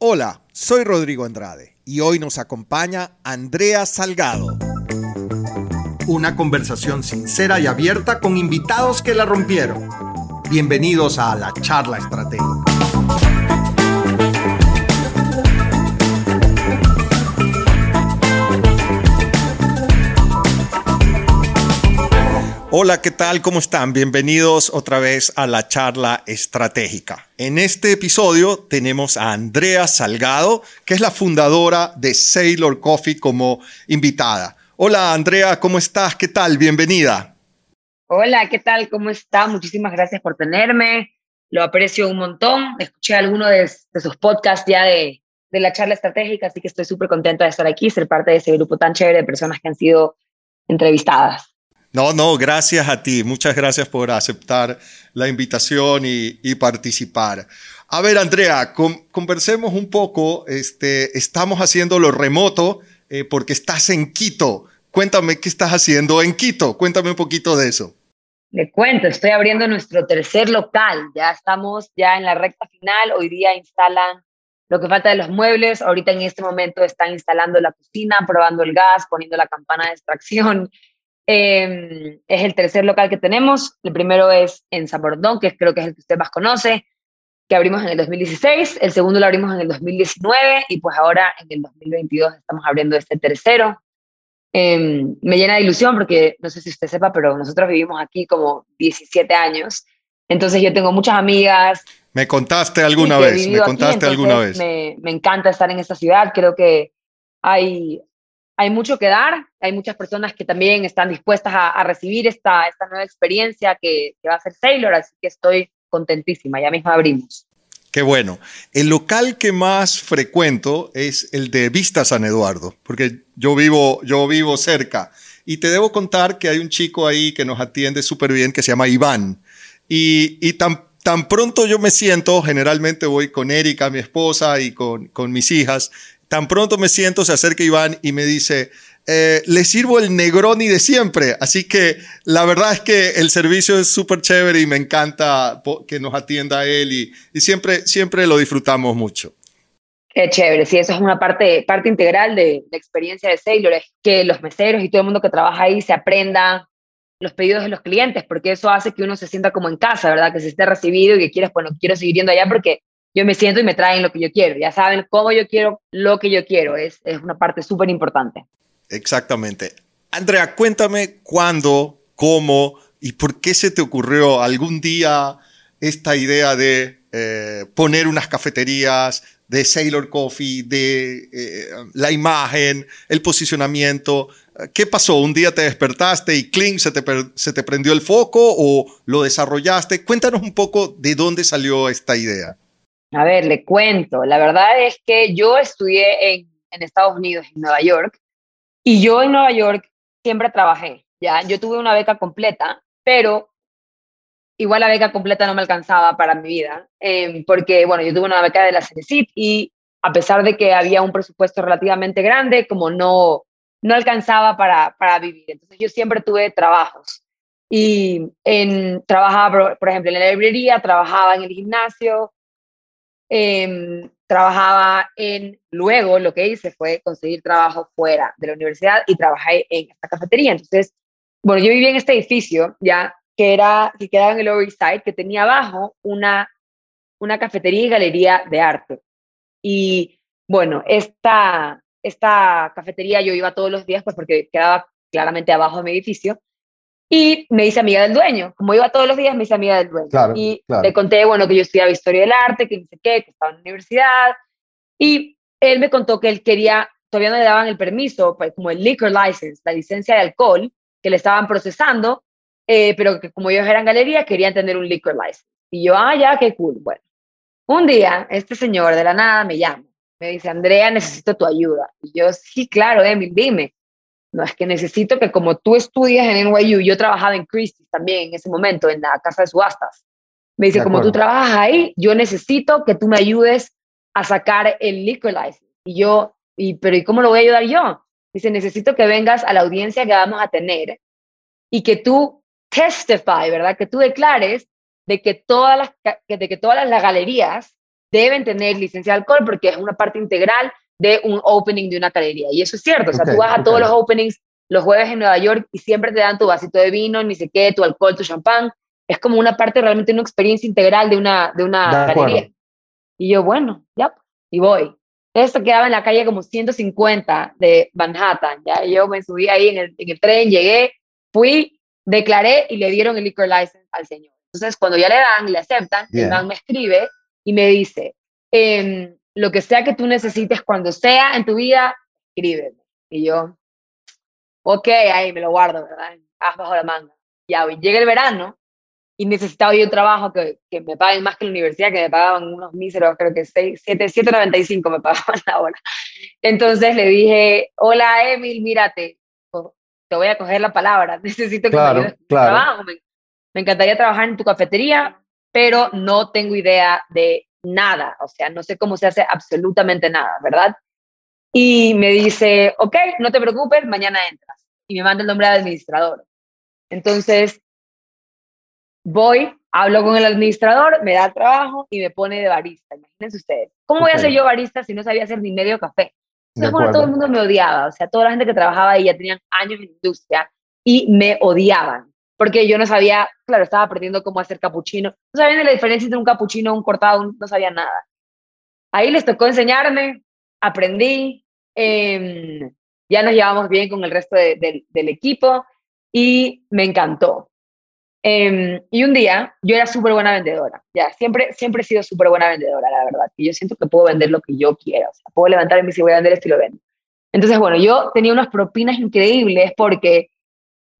Hola, soy Rodrigo Andrade y hoy nos acompaña Andrea Salgado. Una conversación sincera y abierta con invitados que la rompieron. Bienvenidos a la charla estratégica. Hola, ¿qué tal? ¿Cómo están? Bienvenidos otra vez a la charla estratégica. En este episodio tenemos a Andrea Salgado, que es la fundadora de Sailor Coffee como invitada. Hola, Andrea, ¿cómo estás? ¿Qué tal? Bienvenida. Hola, ¿qué tal? ¿Cómo está? Muchísimas gracias por tenerme. Lo aprecio un montón. Escuché alguno de, sus podcasts ya de, de la charla estratégica, así que estoy súper contenta de estar aquí, ser parte de ese grupo tan chévere de personas que han sido entrevistadas. No, no, gracias a ti. Muchas gracias por aceptar la invitación y, participar. A ver, Andrea, conversemos un poco. Este, estamos haciendo lo remoto eh, porque estás en Quito. Cuéntame qué estás haciendo en Quito. Cuéntame un poquito de eso. Le cuento, estoy abriendo nuestro tercer local. Ya estamos ya en la recta final. Hoy día instalan lo que falta de los muebles. Ahorita en este momento están instalando la cocina, probando el gas, poniendo la campana de extracción Em, es el tercer local que tenemos. El primero es en San Bordón, que creo que es el que usted más conoce, que abrimos en el 2016. El segundo lo abrimos en el 2019 y pues ahora en el 2022 estamos abriendo este tercero. Em, me llena de ilusión porque no sé si usted sepa, pero nosotros vivimos aquí como 17 años. Entonces yo tengo muchas amigas. Me contaste alguna vez, me contaste alguna vez. Me, me encanta estar en esta ciudad. Creo que hay, hay mucho que dar, hay muchas personas que también están dispuestas a, recibir esta, nueva experiencia que, va a ser Sailor, así que estoy contentísima, ya mismo abrimos. Qué bueno. El local que más frecuento es el de Vista San Eduardo, porque yo vivo, yo vivo cerca. Y te debo contar que hay un chico ahí que nos atiende súper bien que se llama Iván. Y, tan, pronto yo me siento, generalmente voy con Erika, mi esposa, y con mis hijas, Tan pronto me siento, se acerca Iván y me dice, eh, le sirvo el Negroni de siempre. Así que la verdad es que el servicio es súper chévere y me encanta que nos atienda él y, siempre, siempre lo disfrutamos mucho. Qué chévere, sí, eso es una parte, parte integral de la experiencia de Sailor, es que los meseros y todo el mundo que trabaja ahí se aprenda los pedidos de los clientes, porque eso hace que uno se sienta como en casa, ¿verdad? Que se esté recibido y que quieras, bueno, quiero seguir yendo allá porque yo me siento y me traen lo que yo quiero. Ya saben cómo yo quiero lo que yo quiero. Es, es una parte súper importante. Exactamente. Andrea, cuéntame cuándo, cómo y por qué se te ocurrió algún día esta idea de eh, poner unas cafeterías, de Sailor Coffee, de eh, la imagen, el posicionamiento. ¿Qué pasó? ¿Un día te despertaste y clink, se te, se te prendió el foco o lo desarrollaste? Cuéntanos un poco de dónde salió esta idea. A ver, le cuento. La verdad es que yo estudié en, Estados Unidos, en Nueva York, y yo en Nueva York siempre trabajé. Ya, yo tuve una beca completa, pero igual la beca completa no me alcanzaba para mi vida, em, porque, bueno, yo tuve una beca de la CENESID y a pesar de que había un presupuesto relativamente grande, como no, no alcanzaba para, para vivir. Entonces yo siempre tuve trabajos. Y en, trabajaba, por ejemplo, en la librería, trabajaba en el gimnasio, Em, trabajaba en, luego lo que hice fue conseguir trabajo fuera de la universidad y trabajé en esta cafetería. Entonces, bueno, yo vivía en este edificio ya que era, que quedaba en el Lower Side, que tenía abajo una, una cafetería y galería de arte. Y bueno, esta, esta cafetería yo iba todos los días pues porque quedaba claramente abajo de mi edificio y me hice amiga del dueño. Como iba todos los días, me hice amiga del dueño. y le conté, bueno, que yo estudiaba historia del arte, que no sé qué, que estaba en la universidad. Y él me contó que él quería, todavía no le daban el permiso, pues, como el liquor license, la licencia de alcohol, que le estaban procesando, eh, pero que como ellos eran galería, querían tener un liquor license. Y yo, ah, ya, qué cool. Bueno, un día, este señor de la nada me llama. Me dice, Andrea, necesito tu ayuda. Y yo, sí, claro, Emil, dime. No, es que necesito que como tú estudias en NYU, yo trabajaba en Christie's también en ese momento, en la casa de subastas. Me dice, como tú trabajas ahí, yo necesito que tú me ayudes a sacar el liquor license. Y yo, y, pero ¿y cómo lo voy a ayudar yo? Dice, necesito que vengas a la audiencia que vamos a tener y que tú testify, ¿verdad? Que tú declares de que todas las, de que todas las galerías deben tener licencia de alcohol porque es una parte integral de un opening de una galería. Y eso es cierto, o sea, tú vas a todos los openings los jueves en Nueva York y siempre te dan tu vasito de vino, ni sé qué, tu alcohol, tu champán. Es como una parte realmente, una experiencia integral de una, de una galería. Y yo, bueno, ya, y voy. Esto quedaba en la calle como 150 de Manhattan, ya. yo me subí ahí en el, en el tren, llegué, fui, declaré y le dieron el liquor license al señor. Entonces, cuando ya le dan, le aceptan, el man me escribe y me dice, em, lo que sea que tú necesites cuando sea en tu vida, escríbeme. Y yo, ok, ahí me lo guardo, ¿verdad? Haz bajo la manga. Ya, llega el verano y necesitaba yo un trabajo que, que, me paguen más que la universidad, que me pagaban unos míseros, creo que 7.95 me pagaban la hora. Entonces le dije, hola Emil, mírate, te voy a coger la palabra, necesito que me ayudes claro. trabajo. Me, me encantaría trabajar en tu cafetería, pero no tengo idea de nada, o sea, no sé cómo se hace absolutamente nada, ¿verdad? Y me dice, ok, no te preocupes, mañana entras. Y me manda el nombre del administrador. Entonces, voy, hablo con el administrador, me da trabajo y me pone de barista. Imagínense ustedes. ¿Cómo voy a ser yo barista si no sabía hacer ni medio café? Entonces, bueno, todo el mundo me odiaba. O sea, toda la gente que trabajaba ahí ya tenían años en industria y me odiaban. Porque yo no sabía, claro, estaba aprendiendo cómo hacer capuchino. No sabían la diferencia entre un capuchino, un cortado, no sabía nada. Ahí les tocó enseñarme, aprendí, eh, ya nos llevamos bien con el resto del equipo y me encantó. Eh, y un día, yo era súper buena vendedora, ya, siempre, siempre he sido súper buena vendedora, la verdad, y yo siento que puedo vender lo que yo quiera, o sea, puedo levantar y me voy a vender esto y lo vendo. Entonces, bueno, yo tenía unas propinas increíbles porque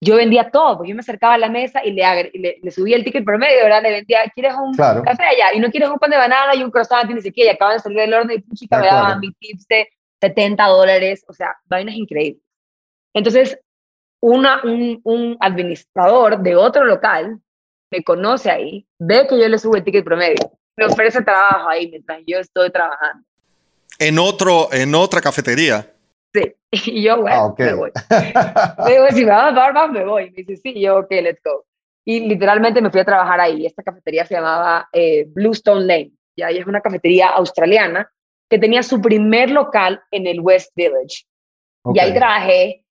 yo vendía todo, yo me acercaba a la mesa y le, le, subía el ticket promedio, ¿verdad? Le vendía, ¿quieres un café allá? Y no quieres un pan de banana y un croissant y ni siquiera, y acaban de salir del horno y chica me daban mi tips de 70 dólares, o sea, vainas increíbles. Entonces, una, un, un, administrador de otro local me conoce ahí, ve que yo le subo el ticket promedio, me ofrece trabajo ahí mientras yo estoy trabajando. En, otro, en otra cafetería. Sí, y yo, bueno, ah, me voy. Le digo, si me vas a dar más, me voy. Me dice, sí, yo, ok, let's go. Y literalmente me fui a trabajar ahí. Esta cafetería se llamaba eh, Bluestone Lane. Y es una cafetería australiana que tenía su primer local en el West Village. Y ahí trabajé.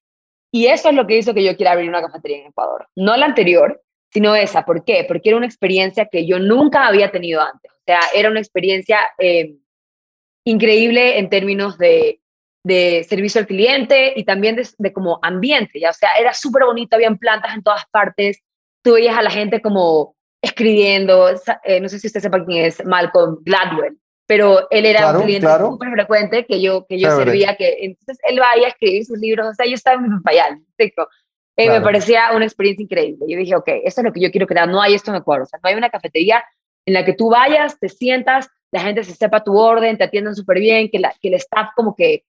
Y eso es lo que hizo que yo quiera abrir una cafetería en Ecuador. No la anterior, sino esa. ¿Por qué? Porque era una experiencia que yo nunca había tenido antes. O sea, era una experiencia eh, increíble en términos de, de, servicio al cliente y también de, de como ambiente. ¿ya? O sea, era súper bonito, habían plantas en todas partes. Tú veías a la gente como escribiendo. Eh, no sé si usted sepa quién es Malcolm Gladwell pero él era un cliente súper frecuente que yo, que yo servía, que entonces él vaya a escribir sus libros, o sea, yo estaba en mi papayal, eh, me parecía una experiencia increíble. Yo dije, ok, esto es lo que yo quiero crear, no hay esto en Ecuador, o sea, no hay una cafetería en la que tú vayas, te sientas, la gente se sepa tu orden, te atiendan súper bien, que, la, que el staff como que...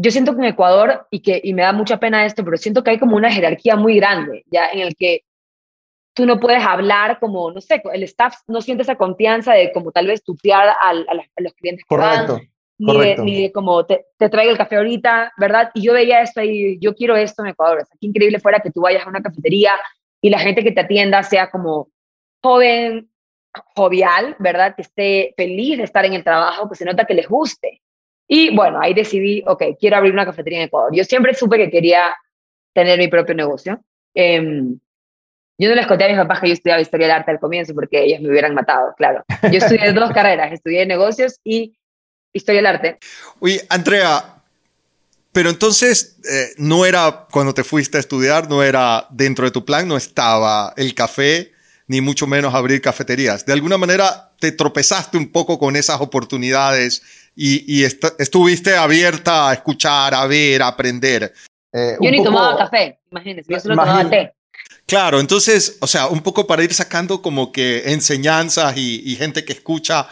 Yo siento que en Ecuador, y, que, y me da mucha pena esto, pero siento que hay como una jerarquía muy grande, ya en el que tú no puedes hablar como, no sé, el staff no siente esa confianza de como tal vez tutear a, a, los clientes que correcto, van, correcto. Ni, de, como te, te, traigo el café ahorita, ¿verdad? Y yo veía esto y yo quiero esto en Ecuador. O sea, qué increíble fuera que tú vayas a una cafetería y la gente que te atienda sea como joven, jovial, ¿verdad? Que esté feliz de estar en el trabajo, que se nota que les guste. Y bueno, ahí decidí, ok, quiero abrir una cafetería en Ecuador. Yo siempre supe que quería tener mi propio negocio. Eh, yo no les conté a mis papás que yo estudiaba historia del arte al comienzo porque ellos me hubieran matado, claro. Yo estudié dos carreras, estudié negocios y historia del arte. Oye, Andrea, pero entonces eh, no era cuando te fuiste a estudiar, no era dentro de tu plan, no estaba el café, ni mucho menos abrir cafeterías. De alguna manera te tropezaste un poco con esas oportunidades y, estuviste abierta a escuchar, a ver, a aprender. Eh, yo ni tomaba café, imagínense, yo solo tomaba té. Claro, entonces, o sea, un poco para ir sacando como que enseñanzas y, gente que escucha,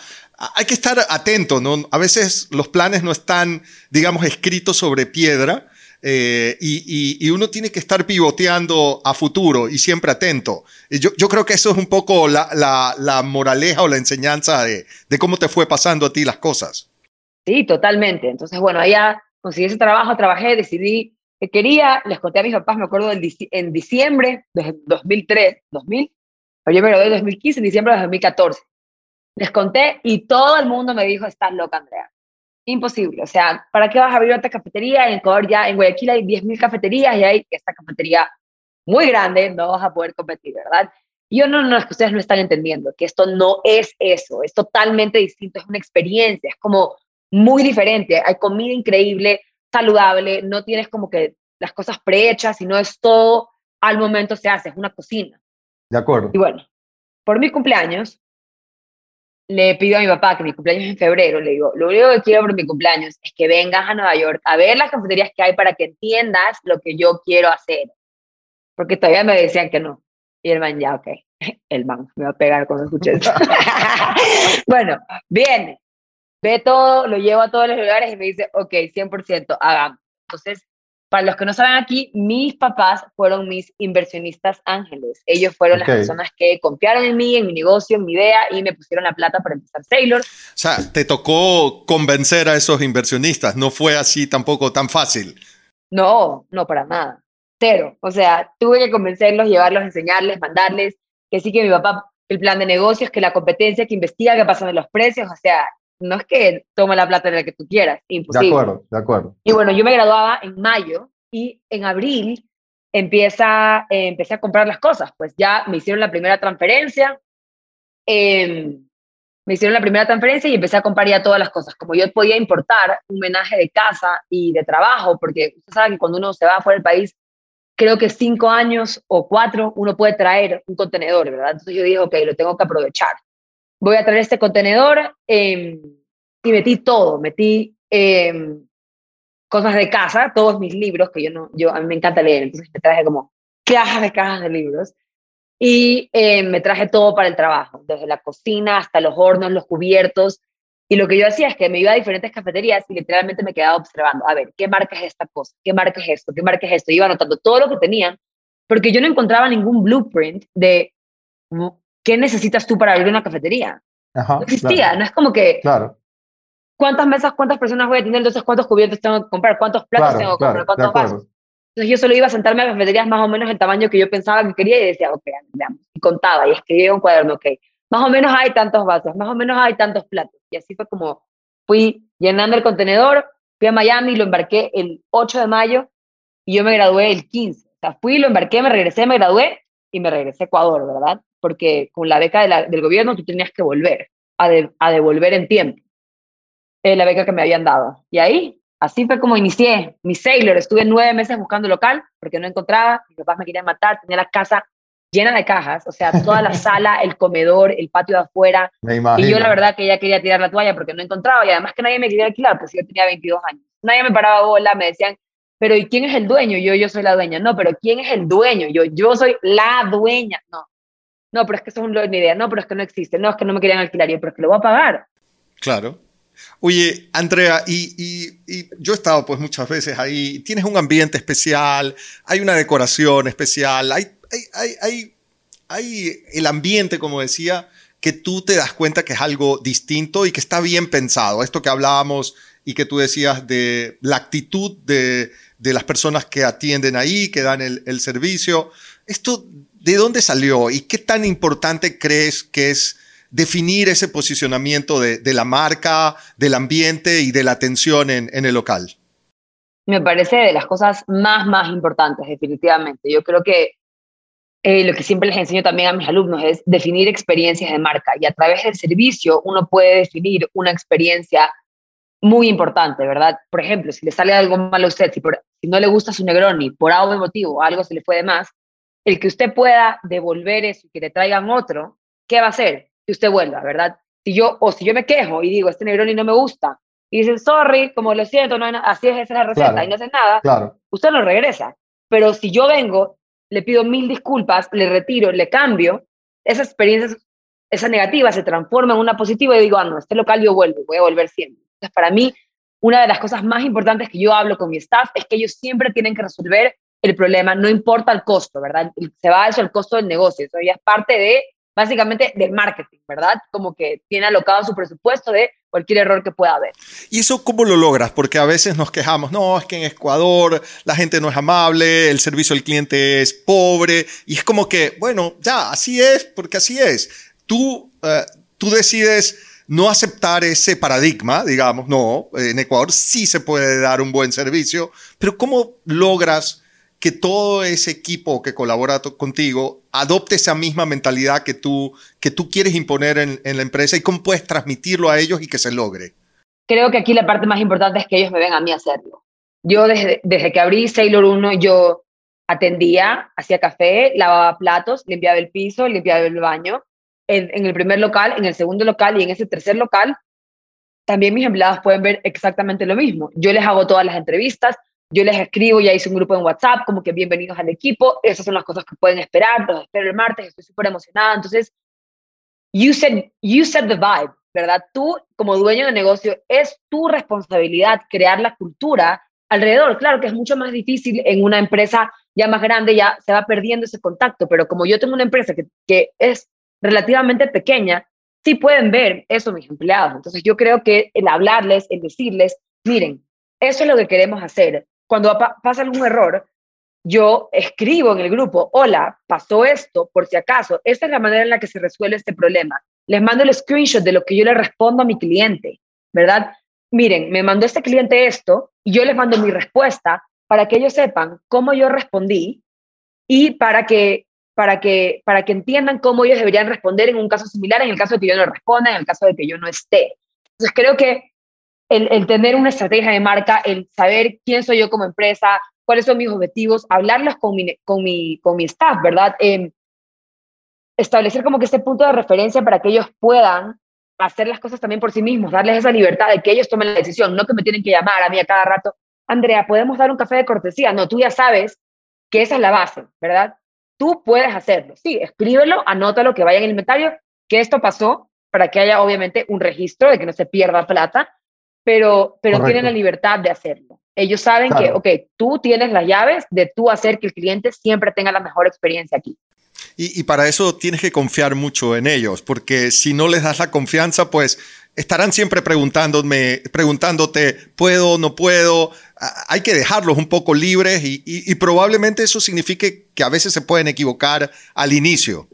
hay que estar atento, ¿no? A veces los planes no están, digamos, escritos sobre piedra eh, y, uno tiene que estar pivoteando a futuro y siempre atento. Yo, yo creo que eso es un poco la, moraleja o la enseñanza de, de, cómo te fue pasando a ti las cosas. Sí, totalmente. Entonces, bueno, allá conseguí ese trabajo, trabajé, decidí que quería, les conté a mis papás, me acuerdo en diciembre de 2003, 2000, yo me gradué en 2015, en diciembre de 2014. Les conté y todo el mundo me dijo, estás loca, Andrea. Imposible. O sea, ¿para qué vas a abrir otra cafetería? En Ecuador ya, en Guayaquil hay 10.000 cafeterías y hay esta cafetería muy grande, no vas a poder competir, ¿verdad? Y yo no, no, es que ustedes no están entendiendo, que esto no es eso, es totalmente distinto, es una experiencia, es como muy diferente. Hay comida increíble, saludable, no tienes como que las cosas prehechas, sino es todo al momento se hace, es una cocina. De acuerdo. Y bueno, por mi cumpleaños, le pido a mi papá que mi cumpleaños es en febrero, le digo, lo único que quiero por mi cumpleaños es que vengas a Nueva York a ver las cafeterías que hay para que entiendas lo que yo quiero hacer. Porque todavía me decían que no. Y el man, ya, ok, el man me va a pegar cuando escuche eso. bueno, viene, ve todo, lo llevo a todos los lugares y me dice, ok, 100%, hagamos. Entonces, para los que no saben aquí, mis papás fueron mis inversionistas ángeles. Ellos fueron las personas que confiaron en mí, en mi negocio, en mi idea y me pusieron la plata para empezar Sailor. O sea, te tocó convencer a esos inversionistas. No fue así tampoco tan fácil. No, no para nada. Cero. O sea, tuve que convencerlos, llevarlos, enseñarles, mandarles que sí que mi papá, el plan de negocios, que la competencia, que investiga qué pasa en los precios. O sea, no es que toma la plata de la que tú quieras, imposible. De acuerdo, de acuerdo. Y bueno, yo me graduaba en mayo y en abril empieza, eh, empecé a comprar las cosas, pues ya me hicieron la primera transferencia, em, me hicieron la primera transferencia y empecé a comprar ya todas las cosas. Como yo podía importar un menaje de casa y de trabajo, porque usted sabe que cuando uno se va fuera del país, creo que cinco años o cuatro uno puede traer un contenedor, ¿verdad? Entonces yo dije, ok, lo tengo que aprovechar voy a traer este contenedor em, y metí todo, metí em, cosas de casa, todos mis libros, que yo no, yo a mí me encanta leer, entonces me traje como cajas de cajas de libros y em, me traje todo para el trabajo, desde la cocina hasta los hornos, los cubiertos. Y lo que yo hacía es que me iba a diferentes cafeterías y literalmente me quedaba observando, a ver, ¿qué marca es esta cosa? ¿Qué marca es esto? ¿Qué marca es esto? iba anotando todo lo que tenían, porque yo no encontraba ningún blueprint de ¿qué necesitas tú para abrir una cafetería? no existía, no es como que... Claro. ¿Cuántas mesas, cuántas personas voy a tener? Entonces, ¿cuántos cubiertos tengo que comprar? ¿Cuántos platos tengo que comprar? ¿Cuántos vasos? Entonces, yo solo iba a sentarme a cafeterías más o menos el tamaño que yo pensaba que quería y decía, ok, veamos. Y contaba y escribía un cuaderno, ok, más o menos hay tantos vasos, más o menos hay tantos platos. Y así fue como fui llenando el contenedor, fui a Miami, lo embarqué el 8 de mayo y yo me gradué el 15. O sea, fui, lo embarqué, me regresé, me gradué y me regresé a Ecuador, ¿verdad? porque con la beca del gobierno tú tenías que volver a, a devolver en tiempo eh, la beca que me habían dado. Y ahí, así fue como inicié mi Sailor. Estuve nueve meses buscando local porque no encontraba, mis papás me querían matar, tenía la casa llena de cajas, o sea, toda la sala, el comedor, el patio de afuera. y yo la verdad que ya quería tirar la toalla porque no encontraba y además que nadie me quería alquilar, pues yo tenía 22 años. Nadie me paraba bola, me decían, pero ¿y quién es el dueño? Yo, yo soy la dueña. No, pero ¿quién es el dueño? Yo, yo soy la dueña. No, no, pero es que eso es una idea, no, pero es que no existe, no, es que no me querían alquilar, yo, pero es que lo voy a pagar. Claro. Oye, Andrea, y, yo he estado pues muchas veces ahí, tienes un ambiente especial, hay una decoración especial, hay, hay, hay, hay el ambiente, como decía, que tú te das cuenta que es algo distinto y que está bien pensado. Esto que hablábamos y que tú decías de la actitud de, de las personas que atienden ahí, que dan el, el servicio. Esto ¿De dónde salió y qué tan importante crees que es definir ese posicionamiento de, la marca, del ambiente y de la atención en, el local? Me parece de las cosas más, más importantes, definitivamente. Yo creo que eh, lo que siempre les enseño también a mis alumnos es definir experiencias de marca y a través del servicio uno puede definir una experiencia muy importante, ¿verdad? Por ejemplo, si le sale algo mal a usted, si, si no le gusta su Negroni, por algún motivo, algo se le fue de más, el que usted pueda devolver eso y que le traigan otro, ¿qué va a hacer? Que usted vuelva, ¿verdad? Si yo, o si yo me quejo y digo, este Negroni no me gusta, y dicen, sorry, como lo siento, no así es, esa es la receta, y no hace nada, claro. usted lo regresa. Pero si yo vengo, le pido mil disculpas, le retiro, le cambio, esa experiencia, esa negativa se transforma en una positiva y digo, ah, no, este local yo vuelvo, voy a volver siempre. Entonces, para mí, una de las cosas más importantes que yo hablo con mi staff es que ellos siempre tienen que resolver el problema, no importa el costo, ¿verdad? Se va a eso el costo del negocio, eso ya es parte de, básicamente, del marketing, ¿verdad? Como que tiene alocado su presupuesto de cualquier error que pueda haber. ¿Y eso cómo lo logras? Porque a veces nos quejamos, no, es que en Ecuador la gente no es amable, el servicio al cliente es pobre, y es como que, bueno, ya, así es, porque así es. Tú... Eh, tú decides no aceptar ese paradigma, digamos, no, en Ecuador sí se puede dar un buen servicio, pero ¿cómo logras que todo ese equipo que colabora contigo adopte esa misma mentalidad que tú, que tú quieres imponer en, la empresa y cómo puedes transmitirlo a ellos y que se logre? Creo que aquí la parte más importante es que ellos me ven a mí hacerlo. Yo desde, desde que abrí Sailor 1, yo atendía, hacía café, lavaba platos, limpiaba el piso, limpiaba el baño. En, en, el primer local, en el segundo local y en ese tercer local, también mis empleados pueden ver exactamente lo mismo. Yo les hago todas las entrevistas, yo les escribo, ya hice un grupo en WhatsApp, como que bienvenidos al equipo, esas son las cosas que pueden esperar, los espero el martes, estoy súper emocionada. Entonces, you said, you set the vibe, ¿verdad? Tú, como dueño de negocio, es tu responsabilidad crear la cultura alrededor. Claro que es mucho más difícil en una empresa ya más grande, ya se va perdiendo ese contacto, pero como yo tengo una empresa que, que es relativamente pequeña, sí pueden ver eso mis empleados. Entonces yo creo que el hablarles, el decirles, miren, eso es lo que queremos hacer. Cuando pasa algún error, yo escribo en el grupo, hola, pasó esto, por si acaso, esta es la manera en la que se resuelve este problema. Les mando el screenshot de lo que yo le respondo a mi cliente, ¿verdad? Miren, me mandó este cliente esto y yo les mando mi respuesta para que ellos sepan cómo yo respondí y para que, para que, para que entiendan cómo ellos deberían responder en un caso similar, en el caso de que yo no responda, en el caso de que yo no esté. Entonces creo que el, el tener una estrategia de marca, el saber quién soy yo como empresa, cuáles son mis objetivos, hablarlos con mi, con mi, con mi staff, ¿verdad? Eh, establecer como que ese punto de referencia para que ellos puedan hacer las cosas también por sí mismos, darles esa libertad de que ellos tomen la decisión, no que me tienen que llamar a mí a cada rato, Andrea, ¿podemos dar un café de cortesía? No, tú ya sabes que esa es la base, ¿verdad? Tú puedes hacerlo. Sí, escríbelo, anótalo, que vaya en el inventario, que esto pasó, para que haya obviamente un registro de que no se pierda plata, pero, pero tienen la libertad de hacerlo. Ellos saben que, ok, tú tienes las llaves de tú hacer que el cliente siempre tenga la mejor experiencia aquí. Y, y, para eso tienes que confiar mucho en ellos, porque si no les das la confianza, pues estarán siempre preguntándome, preguntándote, ¿puedo, no puedo? Hay que dejarlos un poco libres y, probablemente eso signifique que a veces se pueden equivocar al inicio.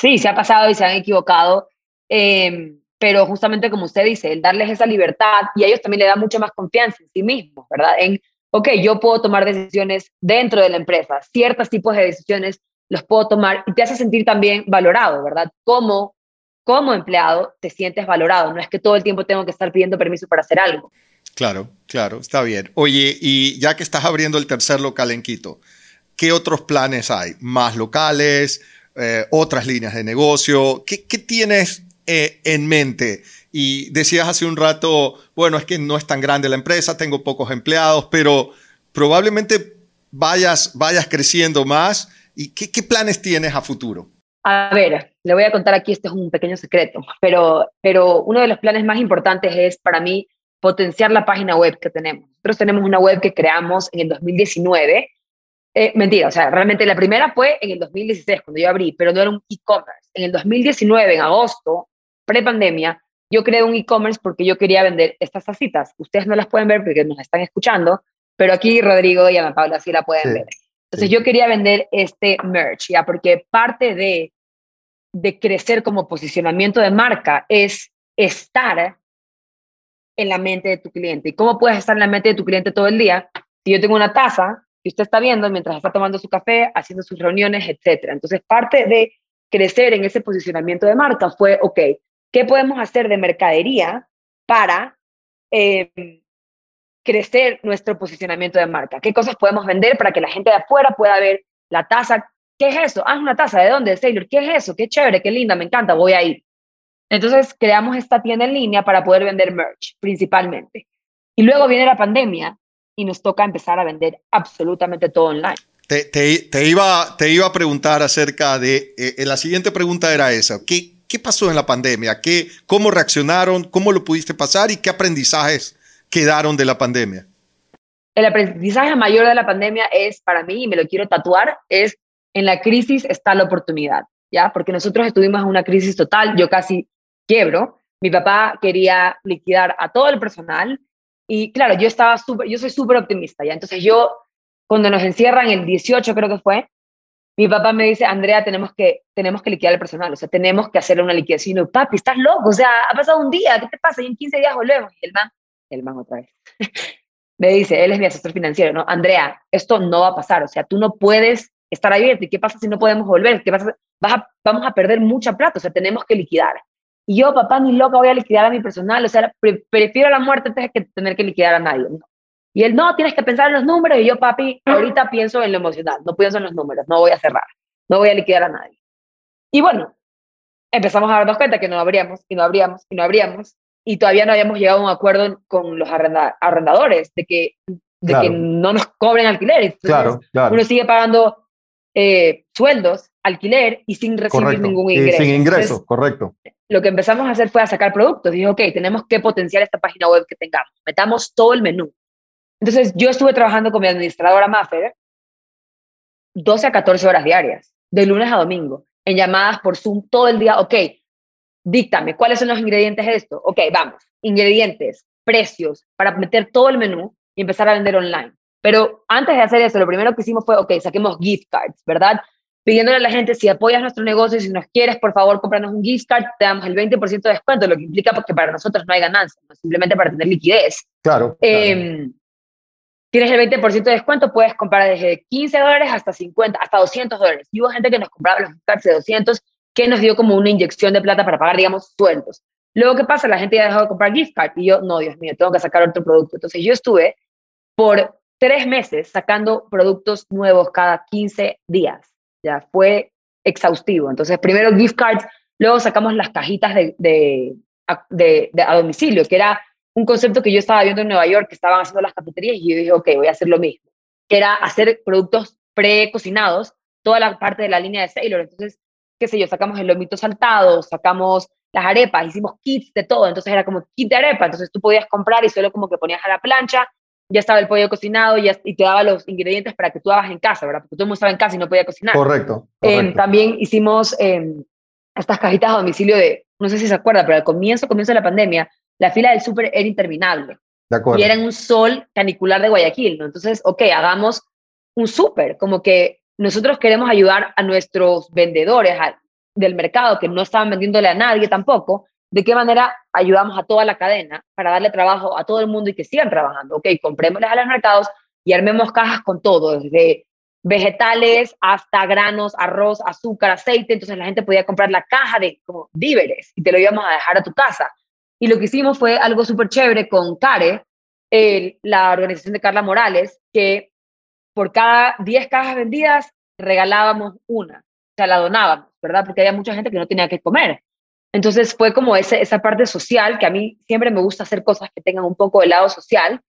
Sí, se ha pasado y se han equivocado, em, pero justamente como usted dice, el darles esa libertad y a ellos también le da mucha más confianza en sí mismos, ¿verdad? En, ok, yo puedo tomar decisiones dentro de la empresa, ciertos tipos de decisiones los puedo tomar y te hace sentir también valorado, ¿verdad? Como como empleado te sientes valorado. No es que todo el tiempo tengo que estar pidiendo permiso para hacer algo. Claro, claro, está bien. Oye, y ya que estás abriendo el tercer local en Quito, ¿qué otros planes hay? ¿Más locales? Eh, ¿Otras líneas de negocio? ¿Qué, tienes eh, en mente? Y decías hace un rato, bueno, es que no es tan grande la empresa, tengo pocos empleados, pero probablemente vayas, vayas creciendo más. ¿Y qué, qué planes tienes a futuro? A ver, le voy a contar aquí, este es un pequeño secreto, pero, pero uno de los planes más importantes es para mí potenciar la página web que tenemos. Nosotros tenemos una web que creamos en el 2019. Eh, mentira, o sea, realmente la primera fue en el 2016, cuando yo abrí, pero no era un e-commerce. En el 2019, en agosto, pre-pandemia, yo creé un e-commerce porque yo quería vender estas tacitas. Ustedes no las pueden ver porque nos están escuchando, pero aquí Rodrigo y Ana Paula sí la pueden ver. Entonces yo quería vender este merch, ya, porque parte de de crecer como posicionamiento de marca es estar en la mente de tu cliente. ¿Y cómo puedes estar en la mente de tu cliente todo el día? Si yo tengo una taza que usted está viendo mientras está tomando su café, haciendo sus reuniones, etc. Entonces, parte de crecer en ese posicionamiento de marca fue, ok, ¿qué podemos hacer de mercadería para em, crecer nuestro posicionamiento de marca? ¿Qué cosas podemos vender para que la gente de afuera pueda ver la taza ¿Qué es eso? Ah, una taza. ¿De dónde? De Sailor. ¿Qué es eso? Qué chévere, qué linda, me encanta, voy a ir. Entonces creamos esta tienda en línea para poder vender merch principalmente. Y luego viene la pandemia y nos toca empezar a vender absolutamente todo online. Te, te, iba, te iba a preguntar acerca de, eh, eh, la siguiente pregunta era esa, ¿qué, qué pasó en la pandemia? ¿Qué, ¿Cómo reaccionaron? ¿Cómo lo pudiste pasar? ¿Y qué aprendizajes quedaron de la pandemia? El aprendizaje mayor de la pandemia es, para mí, y me lo quiero tatuar, es en la crisis está la oportunidad, ¿ya? Porque nosotros estuvimos en una crisis total, yo casi quiebro, mi papá quería liquidar a todo el personal y claro, yo estaba súper, yo soy súper optimista, ¿ya? Entonces yo, cuando nos encierran el 18 creo que fue, mi papá me dice, Andrea, tenemos que, tenemos que liquidar el personal, o sea, tenemos que hacerle una liquidación. Y yo, papi, estás loco, o sea, ha pasado un día, ¿qué te pasa? Y en 15 días volvemos. Y el man, el man otra vez, me dice, él es mi asesor financiero, ¿no? Andrea, esto no va a pasar, o sea, tú no puedes estar abierto. ¿Y qué pasa si no podemos volver? ¿Qué pasa? Vas vamos a perder mucha plata, o sea, tenemos que liquidar. Y yo, papá, ni loca voy a liquidar a mi personal, o sea, prefiero la muerte antes que tener que liquidar a nadie. Y él, no, tienes que pensar en los números. Y yo, papi, ahorita pienso en lo emocional, no pienso en los números, no voy a cerrar, no voy a liquidar a nadie. Y bueno, empezamos a darnos cuenta que no abríamos y no abríamos y no abríamos. Y todavía no habíamos llegado a un acuerdo con los arrendadores de que, de que no nos cobren alquiler. claro, claro. Uno sigue pagando eh, sueldos, alquiler y sin recibir ningún ingreso. sin ingreso, correcto. Lo que empezamos a hacer fue a sacar productos. Dije, ok, tenemos que potenciar esta página web que tengamos. Metamos todo el menú. Entonces, yo estuve trabajando con mi administradora Maffer 12 a 14 horas diarias, de lunes a domingo, en llamadas por Zoom todo el día. Ok, díctame, ¿cuáles son los ingredientes de esto? Ok, vamos, ingredientes, precios, para meter todo el menú y empezar a vender online. Pero antes de hacer eso, lo primero que hicimos fue, ok, saquemos gift cards, ¿verdad? Pidiéndole a la gente, si apoyas nuestro negocio, si nos quieres, por favor, cómpranos un gift card, te damos el 20% de descuento, lo que implica que para nosotros no hay ganancia, simplemente para tener liquidez. Claro. Em, tienes el 20% de descuento, puedes comprar desde 15 dólares hasta 50, hasta 200 dólares. Y hubo gente que nos compraba los gift cards de 200, que nos dio como una inyección de plata para pagar, digamos, sueldos. Luego, ¿qué pasa? La gente ya dejó de comprar gift card y yo, no, Dios mío, tengo que sacar otro producto. Entonces, yo estuve por tres meses sacando productos nuevos cada 15 días. Ya fue exhaustivo. Entonces, primero gift cards, luego sacamos las cajitas de, a domicilio, que era un concepto que yo estaba viendo en Nueva York, que estaban haciendo las cafeterías, y yo dije, ok, voy a hacer lo mismo, que era hacer productos pre-cocinados, toda la parte de la línea de Sailor. Entonces, qué sé yo, sacamos el lomito saltado, sacamos las arepas, hicimos kits de todo, entonces era como kit de arepa, entonces tú podías comprar y solo como que ponías a la plancha ya estaba el pollo cocinado y, y te daba los ingredientes para que tú hagas en casa, ¿verdad? Porque todo el mundo estaba en casa y no podía cocinar. Correcto. Em, también hicimos em, estas cajitas a domicilio de, no sé si se acuerda, pero al comienzo, comienzo de la pandemia, la fila del súper era interminable. De acuerdo. Y era en un sol canicular de Guayaquil, ¿no? Entonces, ok, hagamos un súper, como que nosotros queremos ayudar a nuestros vendedores del mercado que no estaban vendiéndole a nadie tampoco, de qué manera ayudamos a toda la cadena para darle trabajo a todo el mundo y que sigan trabajando. Ok, comprémosles a los mercados y armemos cajas con todo, desde vegetales hasta granos, arroz, azúcar, aceite. Entonces la gente podía comprar la caja de como víveres y te lo íbamos a dejar a tu casa. Y lo que hicimos fue algo súper chévere con CARE, la organización de Carla Morales, que por cada 10 cajas vendidas regalábamos una, o sea, la donábamos, ¿verdad? Porque había mucha gente que no tenía que comer. Entonces fue como ese, esa parte social, que a mí siempre me gusta hacer cosas que tengan un poco de lado social.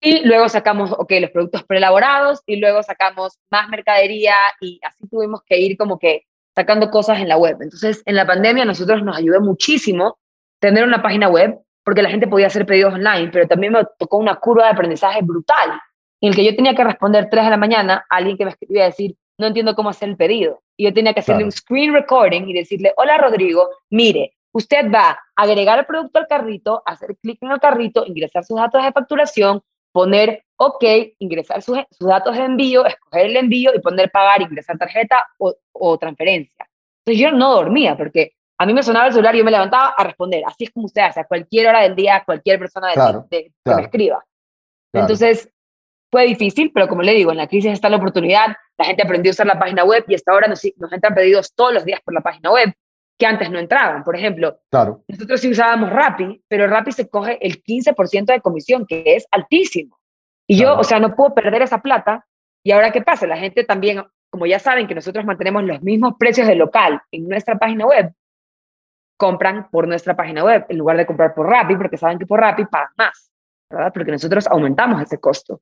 Y luego sacamos, ok, los productos preelaborados y luego sacamos más mercadería y así tuvimos que ir como que sacando cosas en la web. Entonces, en la pandemia a nosotros nos ayudó muchísimo tener una página web porque la gente podía hacer pedidos online, pero también me tocó una curva de aprendizaje brutal en el que yo tenía que responder 3 de la mañana a alguien que me escribía a decir, no entiendo cómo hacer el pedido. Y yo tenía que hacerle un screen recording y decirle, hola Rodrigo, mire, usted va a agregar el producto al carrito, hacer clic en el carrito, ingresar sus datos de facturación, poner OK, ingresar sus, datos de envío, escoger el envío y poner pagar, ingresar tarjeta o, transferencia. Entonces yo no dormía porque a mí me sonaba el celular y yo me levantaba a responder. Así es como usted hace, a cualquier hora del día, a cualquier persona de, que me escriba. Entonces, fue difícil, pero como le digo, en la crisis está la oportunidad, la gente aprendió a usar la página web y hasta ahora nos, nos entran pedidos todos los días por la página web que antes no entraban. Por ejemplo, claro. nosotros sí usábamos Rappi, pero Rappi se coge el 15% de comisión, que es altísimo. Y yo, o sea, no puedo perder esa plata. ¿Y ahora qué pasa? La gente también, como ya saben que nosotros mantenemos los mismos precios de local en nuestra página web, compran por nuestra página web en lugar de comprar por Rappi, porque saben que por Rappi pagan más, ¿verdad? Porque nosotros aumentamos ese costo.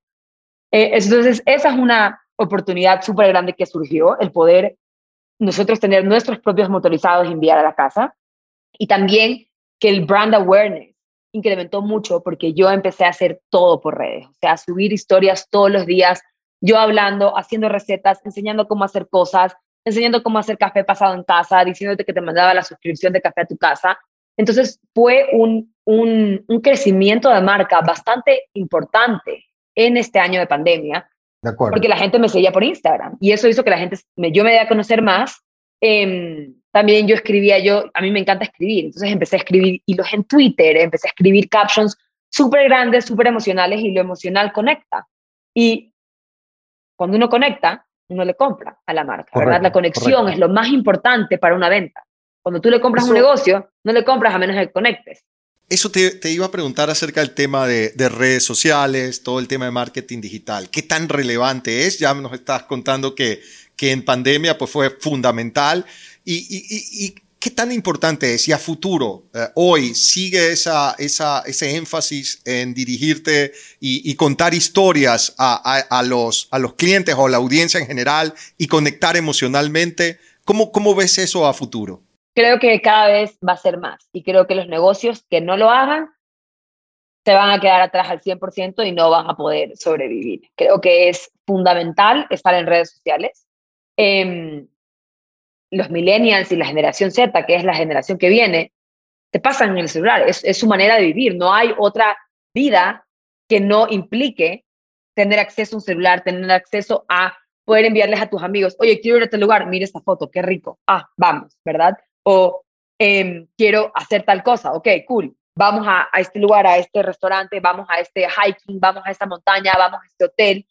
Eh, entonces, esa es una oportunidad súper grande que surgió, el poder nosotros tener nuestros propios motorizados y enviar a la casa. Y también que el brand awareness incrementó mucho porque yo empecé a hacer todo por redes, o sea, subir historias todos los días, yo hablando, haciendo recetas, enseñando cómo hacer cosas, enseñando cómo hacer café pasado en casa, diciéndote que te mandaba la suscripción de café a tu casa. Entonces fue un, un crecimiento de marca bastante importante en este año de pandemia, De acuerdo. Porque la gente me seguía por Instagram y eso hizo que la gente, me, yo me dé a conocer más. Em, también yo escribía, yo, a mí me encanta escribir, entonces empecé a escribir hilos en Twitter, empecé a escribir captions súper grandes, súper emocionales y lo emocional conecta. Y cuando uno conecta, uno le compra a la marca, ¿verdad? La conexión es lo más importante para una venta. Cuando tú le compras un negocio, no le compras a menos que conectes. Eso te, iba a preguntar acerca del tema de, redes sociales, todo el tema de marketing digital. ¿Qué tan relevante es? Ya nos estás contando que, que en pandemia pues, fue fundamental. ¿Y, qué tan importante es? Y a futuro, eh, hoy, sigue esa, esa, ese énfasis en dirigirte y, contar historias a, a, los, a los clientes o a la audiencia en general y conectar emocionalmente. ¿Cómo, cómo ves eso a futuro? Creo que cada vez va a ser más. Y creo que los negocios que no lo hagan se van a quedar atrás al 100% y no van a poder sobrevivir. Creo que es fundamental estar en redes sociales. Em, los millennials y la generación Z, que es la generación que viene, te pasan en el celular. Es, es su manera de vivir. No hay otra vida que no implique tener acceso a un celular, tener acceso a poder enviarles a tus amigos, oye, quiero ir a este lugar, mire esta foto, qué rico. Ah, vamos, ¿verdad? O em, quiero hacer tal cosa, ok, cool, vamos a, este lugar, a este restaurante, vamos a este hiking, vamos a esta montaña, vamos a este hotel.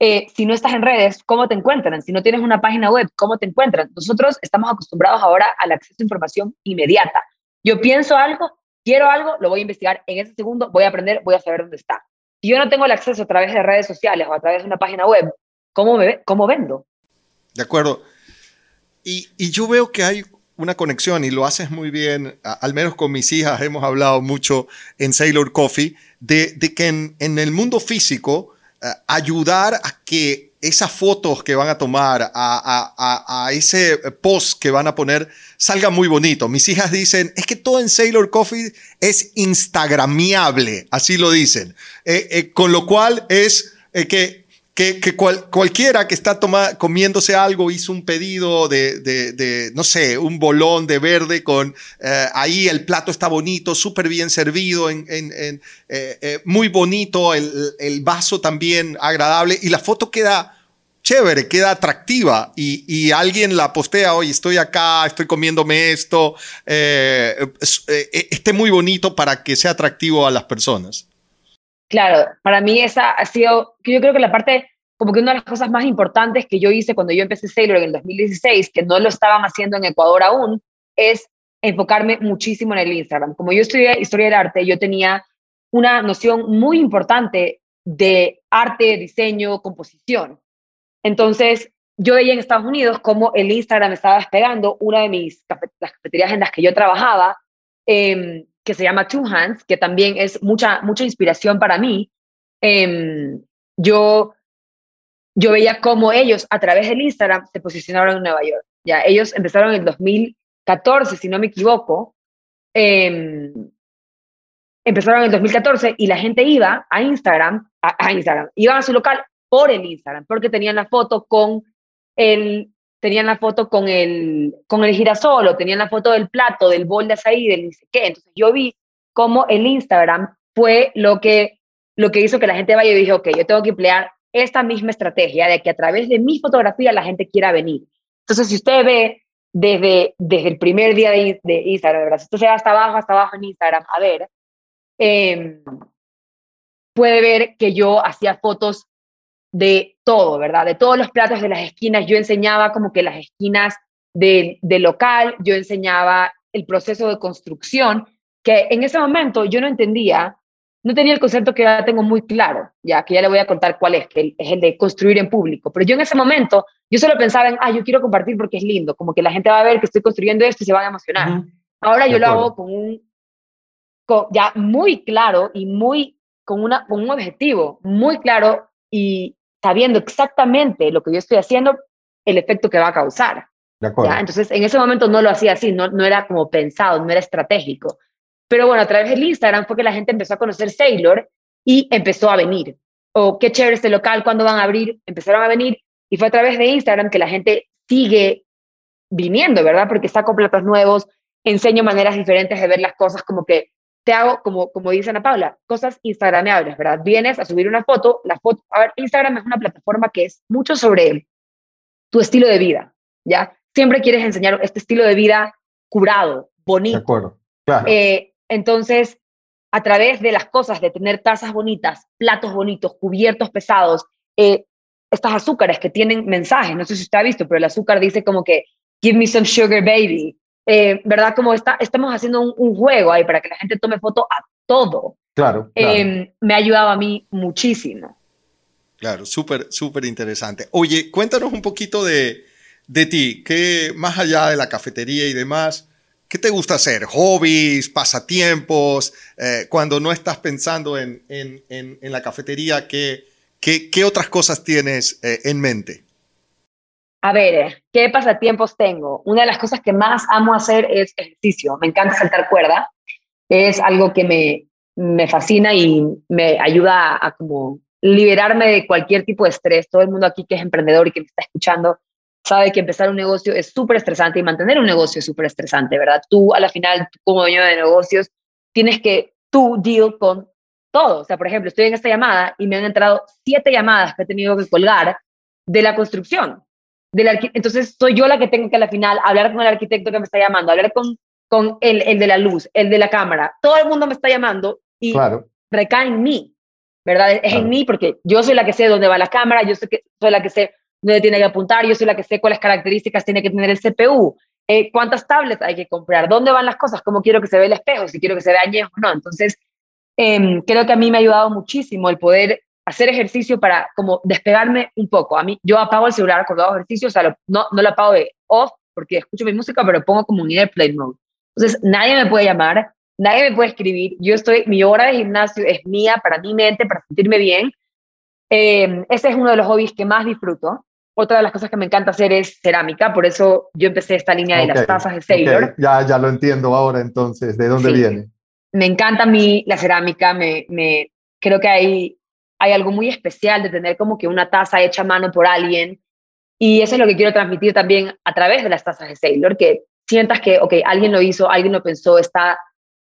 Eh, si no estás en redes, ¿cómo te encuentran? Si no tienes una página web, ¿cómo te encuentran? Nosotros estamos acostumbrados ahora al acceso a información inmediata. Yo pienso algo, quiero algo, lo voy a investigar en ese segundo, voy a aprender, voy a saber dónde está. Si yo no tengo el acceso a través de redes sociales o a través de una página web, ¿cómo, me, cómo vendo? De acuerdo. Y, y yo veo que hay una conexión y lo haces muy bien, al menos con mis hijas hemos hablado mucho en Sailor Coffee, de, que en, el mundo físico eh, ayudar a que esas fotos que van a tomar, a, ese post que van a poner, salga muy bonito. Mis hijas dicen, es que todo en Sailor Coffee es instagramiable, así lo dicen. Eh, eh, con lo cual es que que, cualquiera que está comiéndose algo hizo un pedido de, no sé, un bolón de verde con eh, ahí el plato está bonito, súper bien servido, en, eh, eh, muy bonito, el, vaso también agradable y la foto queda chévere, queda atractiva y, alguien la postea, hoy estoy acá, estoy comiéndome esto, esté muy bonito para que sea atractivo a las personas. Claro, para mí esa ha sido, yo creo que la parte, como que una de las cosas más importantes que yo hice cuando yo empecé Sailor en el 2016, que no lo estaban haciendo en Ecuador aún, es enfocarme muchísimo en el Instagram. Como yo estudié historia del arte, yo tenía una noción muy importante de arte, diseño, composición. Entonces, yo veía en Estados Unidos cómo el Instagram estaba despegando. Una de mis las cafeterías en las que yo trabajaba eh, que se llama Two Hands, que también es mucha, mucha inspiración para mí. Em, yo, yo veía cómo ellos a través del Instagram se posicionaron en Nueva York. Ya, ellos empezaron en el 2014, si no me equivoco. Em, empezaron en el 2014 y la gente iba a Instagram, a, a Instagram, iban a su local por el Instagram, porque tenían la foto con el tenían la foto con el, con el girasol o tenían la foto del plato, del bol de azaí, del ni sé qué. Entonces yo vi cómo el Instagram fue lo que, lo que hizo que la gente vaya y dije, ok, yo tengo que emplear esta misma estrategia de que a través de mi fotografía la gente quiera venir. Entonces, si usted ve desde, desde el primer día de, de Instagram, ¿verdad? Si usted se va hasta abajo, hasta abajo en Instagram, a ver, eh, puede ver que yo hacía fotos de todo, ¿verdad? De todos los platos de las esquinas. Yo enseñaba como que las esquinas del de local, yo enseñaba el proceso de construcción, que en ese momento yo no entendía, no tenía el concepto que ya tengo muy claro, ya que ya le voy a contar cuál es, que es el de construir en público. Pero yo en ese momento, yo solo pensaba en, ah, yo quiero compartir porque es lindo, como que la gente va a ver que estoy construyendo esto y se van a emocionar. Ahora yo lo hago con un, ya muy claro y muy, con, una, con un objetivo muy claro y, sabiendo exactamente lo que yo estoy haciendo, el efecto que va a causar. Entonces, en ese momento no lo hacía así, no, no era como pensado, no era estratégico. Pero bueno, a través del Instagram fue que la gente empezó a conocer Sailor y empezó a venir. O qué chévere este local, ¿cuándo van a abrir? Empezaron a venir y fue a través de Instagram que la gente sigue viniendo, ¿verdad? Porque saco platos nuevos, enseño maneras diferentes de ver las cosas, como que te hago, como, como dice Ana Paula, cosas instagrameables, ¿verdad? Vienes a subir una foto, la foto, a ver, Instagram es una plataforma que es mucho sobre tu estilo de vida, ¿ya? Siempre quieres enseñar este estilo de vida curado, bonito. De acuerdo, claro. Eh, entonces, a través de las cosas, de tener tazas bonitas, platos bonitos, cubiertos pesados, eh, estas azúcares que tienen mensajes, no sé si usted ha visto, pero el azúcar dice como que, give me some sugar baby, eh, ¿verdad? Como está, estamos haciendo un, juego ahí para que la gente tome foto a todo. Claro. Eh, me ha ayudado a mí muchísimo. Claro, súper, súper interesante. Oye, cuéntanos un poquito de, de ti, que más allá de la cafetería y demás, ¿qué te gusta hacer? ¿Hobbies, pasatiempos? Eh, cuando no estás pensando en, en, en, la cafetería, ¿qué, qué, qué otras cosas tienes en mente? A ver, ¿qué pasatiempos tengo? Una de las cosas que más amo hacer es ejercicio. Me encanta saltar cuerda. Es algo que me, me fascina y me ayuda a, como liberarme de cualquier tipo de estrés. Todo el mundo aquí que es emprendedor y que me está escuchando sabe que empezar un negocio es súper estresante y mantener un negocio es súper estresante, ¿verdad? Tú, a la final, como dueño de negocios, tienes que tú deal con todo. O sea, por ejemplo, estoy en esta llamada y me han entrado siete llamadas que he tenido que colgar de la construcción entonces soy yo la que tengo que a la final hablar con el arquitecto que me está llamando, hablar con, con el, el de la luz, el de la cámara. Todo el mundo me está llamando y recae en mí, ¿verdad? Es en mí porque yo soy la que sé dónde va la cámara, yo soy, que, soy la que sé dónde tiene que apuntar, yo soy la que sé cuáles características tiene que tener el CPU, eh, cuántas tablets hay que comprar, dónde van las cosas, cómo quiero que se ve el espejo, si quiero que se vea añejo o no. Entonces, em, creo que a mí me ha ayudado muchísimo el poder hacer ejercicio para como despegarme un poco. A mí, yo apago el celular cuando hago ejercicio, o sea, no, no lo apago de off porque escucho mi música, pero pongo como un airplane mode. Entonces, nadie me puede llamar, nadie me puede escribir. Yo estoy, mi hora de gimnasio es mía, para mi mente, para sentirme bien. Eh, ese es uno de los hobbies que más disfruto. Otra de las cosas que me encanta hacer es cerámica, por eso yo empecé esta línea de las tazas de Sailor. Ya, ya lo entiendo ahora entonces, ¿de dónde viene? Me encanta a mí la cerámica, me, me, creo que hay hay algo muy especial de tener como que una taza hecha a mano por alguien. Y eso es lo que quiero transmitir también a través de las tazas de Sailor, que sientas que, ok, alguien lo hizo, alguien lo pensó, está,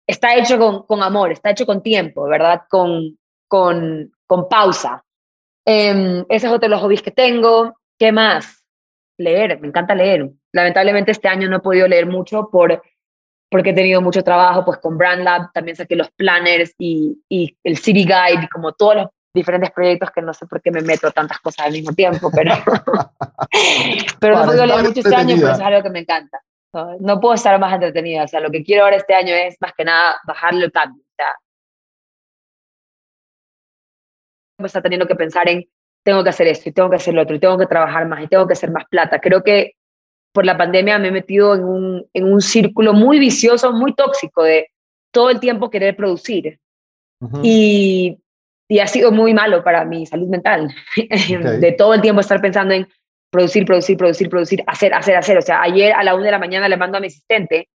está hecho con, con amor, está hecho con tiempo, ¿verdad? Con, con, con pausa. Eh, ese es otro de los hobbies que tengo. ¿Qué más? Leer, me encanta leer. Lamentablemente este año no he podido leer mucho por, porque he tenido mucho trabajo, pues con Brand Lab también saqué los planners y, y el City Guide, como todos los diferentes proyectos que no sé por qué me meto tantas cosas al mismo tiempo, pero, pero no puedo leer mucho este año, pero es algo que me encanta. No, puedo estar más entretenida, o sea, lo que quiero ahora este año es más que nada bajarle el cambio, o sea, está teniendo que pensar en tengo que hacer esto y tengo que hacer lo otro y tengo que trabajar más y tengo que hacer más plata. Creo que por la pandemia me he metido en un, en un círculo muy vicioso, muy tóxico de todo el tiempo querer producir. Y y ha sido muy malo para mi salud mental, de todo el tiempo estar pensando en producir, producir, producir, producir, hacer, hacer, hacer. O sea, ayer a la una de la mañana le mando a mi asistente,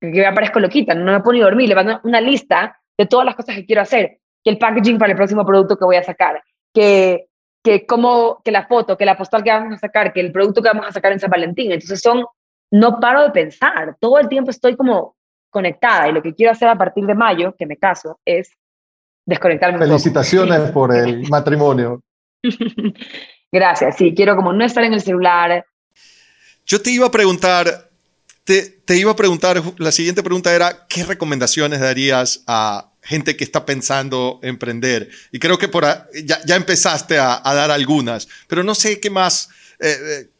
que me aparezco loquita, no me puedo ni dormir, le mando una lista de todas las cosas que quiero hacer, que el packaging para el próximo producto que voy a sacar, que, que, como, que la foto, que la postal que vamos a sacar, que el producto que vamos a sacar en San Valentín. Entonces son, no paro de pensar, todo el tiempo estoy como conectada y lo que quiero hacer a partir de mayo, que me caso, es desconectarme. Felicitaciones por el matrimonio. Gracias, sí, quiero como no estar en el celular. Yo te iba a preguntar, te, te, iba a preguntar, la siguiente pregunta era, ¿qué recomendaciones darías a gente que está pensando emprender? Y creo que por ya, ya, empezaste a, a, dar algunas, pero no sé qué más eh, eh,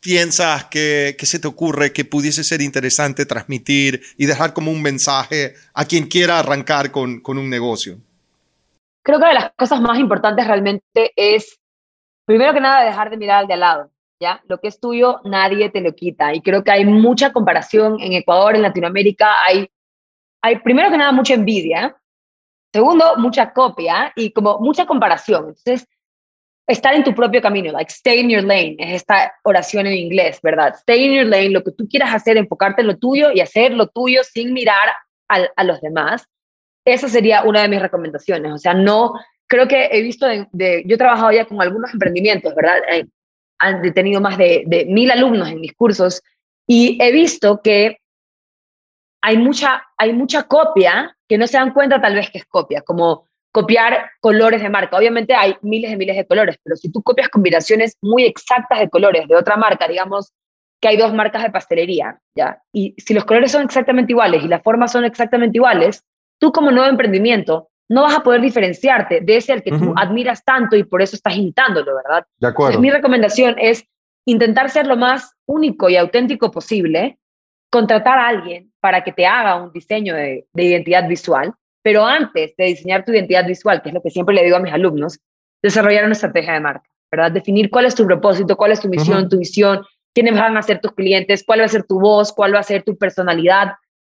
piensas que, que, se te ocurre que pudiese ser interesante transmitir y dejar como un mensaje a quien quiera arrancar con, con un negocio creo que una de las cosas más importantes realmente es, primero que nada, dejar de mirar al de al lado. ¿Ya? Lo que es tuyo, nadie te lo quita. Y creo que hay mucha comparación en Ecuador, en Latinoamérica. Hay, hay primero que nada, mucha envidia. Segundo, mucha copia y como mucha comparación. Entonces, estar en tu propio camino, like stay in your lane, es esta oración en inglés, ¿verdad? Stay in your lane, lo que tú quieras hacer, enfocarte en lo tuyo y hacer lo tuyo sin mirar a, a los demás. Esa sería una de mis recomendaciones. O sea, no, creo que he visto, de, yo he trabajado ya con algunos emprendimientos, ¿verdad? Eh, han tenido más de, mil alumnos en mis cursos y he visto que hay mucha, hay mucha copia que no se dan cuenta tal vez que es copia, como copiar colores de marca. Obviamente hay miles de miles de colores, pero si tú copias combinaciones muy exactas de colores de otra marca, digamos que hay dos marcas de pastelería, ¿ya? Y si los colores son exactamente iguales y las formas son exactamente iguales, tú como nuevo emprendimiento no vas a poder diferenciarte de ese al que tú admiras tanto y por eso estás imitándolo, ¿verdad? De acuerdo. mi recomendación es intentar ser lo más único y auténtico posible, contratar a alguien para que te haga un diseño de, identidad visual, pero antes de diseñar tu identidad visual, que es lo que siempre le digo a mis alumnos, desarrollar una estrategia de marca, ¿verdad? Definir cuál es tu propósito, cuál es tu misión, tu visión, quiénes van a ser tus clientes, cuál va a ser tu voz, cuál va a ser tu personalidad,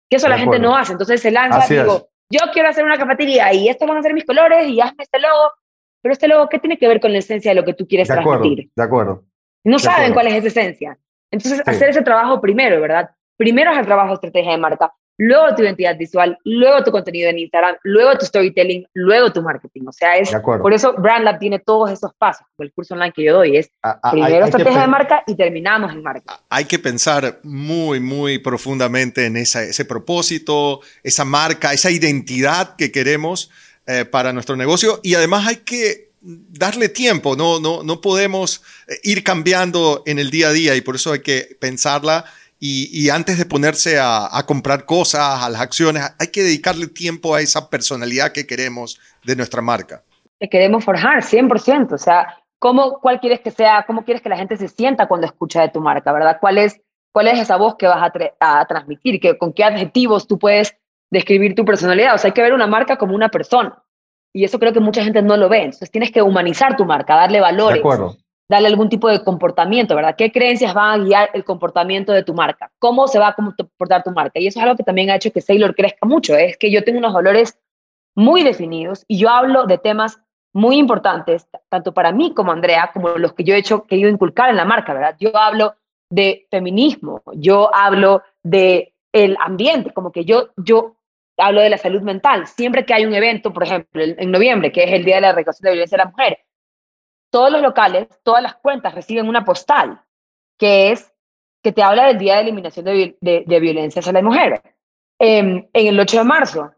que eso la gente no hace. Entonces se lanza, y digo, yo quiero hacer una cafetería y estos van a ser mis colores y hazme este logo, pero este logo, ¿qué tiene que ver con la esencia de lo que tú quieres de transmitir? De acuerdo. No saben cuál es esa esencia. Entonces, hacer ese trabajo primero, ¿verdad? Primero es el trabajo de estrategia de marca, luego tu identidad visual, luego tu contenido en Instagram, luego tu storytelling, luego tu marketing. O sea, es por eso BrandLab tiene todos esos pasos, como el curso online que yo doy, es primero estrategia de marca y terminamos en marca. Hay que pensar muy, muy profundamente en ese propósito, esa marca, esa identidad que queremos eh, para nuestro negocio y además hay que darle tiempo, no, no, no podemos eh, ir cambiando en el día a día y por eso hay que pensarla y, antes de ponerse a, comprar cosas, a las acciones, hay que dedicarle tiempo a esa personalidad que queremos de nuestra marca. Que queremos forjar, 100%. O sea, ¿cómo, ¿cuál quieres que sea, cómo quieres que la gente se sienta cuando escucha de tu marca, verdad? ¿Cuál es, cuál es esa voz que vas a, a transmitir? Que, ¿Con qué adjetivos tú puedes describir tu personalidad? O sea, hay que ver una marca como una persona. Y eso creo que mucha gente no lo ve. Entonces tienes que humanizar tu marca, darle valores. De acuerdo darle algún tipo de comportamiento, ¿verdad? ¿Qué creencias van a guiar el comportamiento de tu marca? ¿Cómo se va a comportar tu marca? Y eso es algo que también ha hecho que Sailor crezca mucho, ¿eh? es que yo tengo unos valores muy definidos y yo hablo de temas muy importantes, tanto para mí como Andrea, como los que yo he hecho, querido inculcar en la marca, ¿verdad? Yo hablo de feminismo, yo hablo de el ambiente, como que yo, yo hablo de la salud mental. Siempre que hay un evento, por ejemplo, en noviembre, que es el Día de la Erradicación de la Violencia de la Mujer, todos los locales, todas las cuentas reciben una postal que es que te habla del Día de Eliminación de, de, Violencia hacia la Mujer. en el 8 de marzo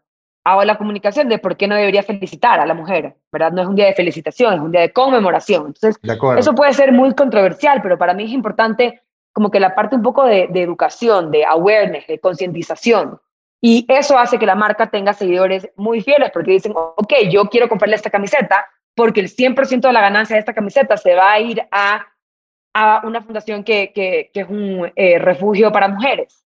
hago la comunicación de por qué no debería felicitar a la mujer, ¿verdad? No es un día de felicitación, es un día de conmemoración. Entonces, eso puede ser muy controversial, pero para mí es importante como que la parte un poco de, de educación, de awareness, de concientización. Y eso hace que la marca tenga seguidores muy fieles, porque dicen, ok, yo quiero comprarle esta camiseta, porque el 100% de la ganancia de esta camiseta se va a ir a, a una fundación que, que, es un eh, refugio para mujeres.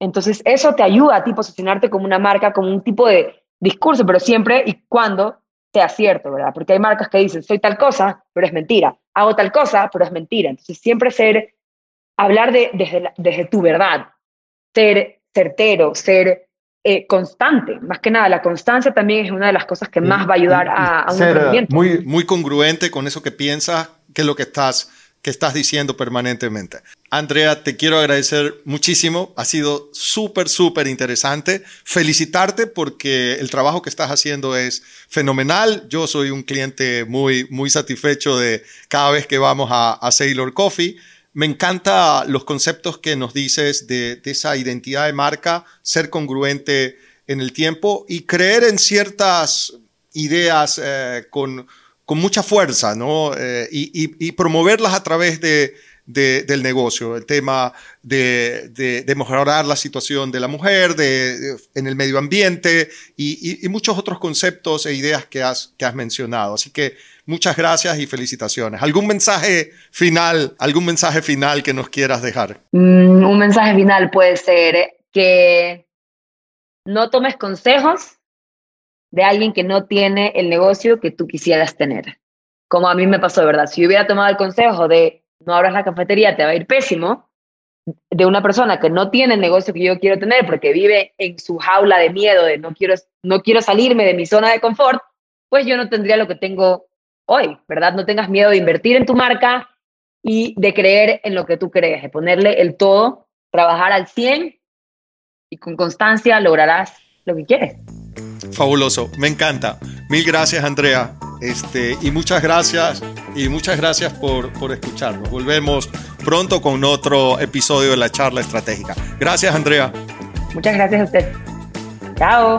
Entonces, eso te ayuda a ti posicionarte como una marca, como un tipo de discurso, pero siempre y cuando sea cierto, ¿verdad? Porque hay marcas que dicen, soy tal cosa, pero es mentira. Hago tal cosa, pero es mentira. Entonces, siempre ser, hablar de, desde, desde tu verdad, ser certero, ser eh, constante. Más que nada, la constancia también es una de las cosas que más va a ayudar a, a un Muy, muy congruente con eso que piensas, que es lo que estás, que estás diciendo permanentemente. Andrea, te quiero agradecer muchísimo. Ha sido súper, súper interesante. Felicitarte porque el trabajo que estás haciendo es fenomenal. Yo soy un cliente muy, muy satisfecho de cada vez que vamos a, a Sailor Coffee. Me encanta los conceptos que nos dices de, esa identidad de marca, ser congruente en el tiempo y creer en ciertas ideas eh, con, mucha fuerza, ¿no? Eh, y, promoverlas a través de, del negocio, el tema de, mejorar la situación de la mujer de, en el medio ambiente y, muchos otros conceptos e ideas que has, que has mencionado. Así que muchas gracias y felicitaciones. ¿Algún mensaje final, algún mensaje final que nos quieras dejar? Mm, un mensaje final puede ser que no tomes consejos de alguien que no tiene el negocio que tú quisieras tener. Como a mí me pasó, ¿verdad? Si hubiera tomado el consejo de no abras la cafetería, te va a ir pésimo, de una persona que no tiene el negocio que yo quiero tener porque vive en su jaula de miedo, de no quiero, no quiero salirme de mi zona de confort, pues yo no tendría lo que tengo hoy, ¿verdad? No tengas miedo de invertir en tu marca y de creer en lo que tú crees, de ponerle el todo, trabajar al 100 y con constancia lograrás lo que quieres. Fabuloso, me encanta. Mil gracias, Andrea. Este, y muchas gracias, y muchas gracias por, por escucharnos. Volvemos pronto con otro episodio de la charla estratégica. Gracias, Andrea. Muchas gracias a usted. Chao.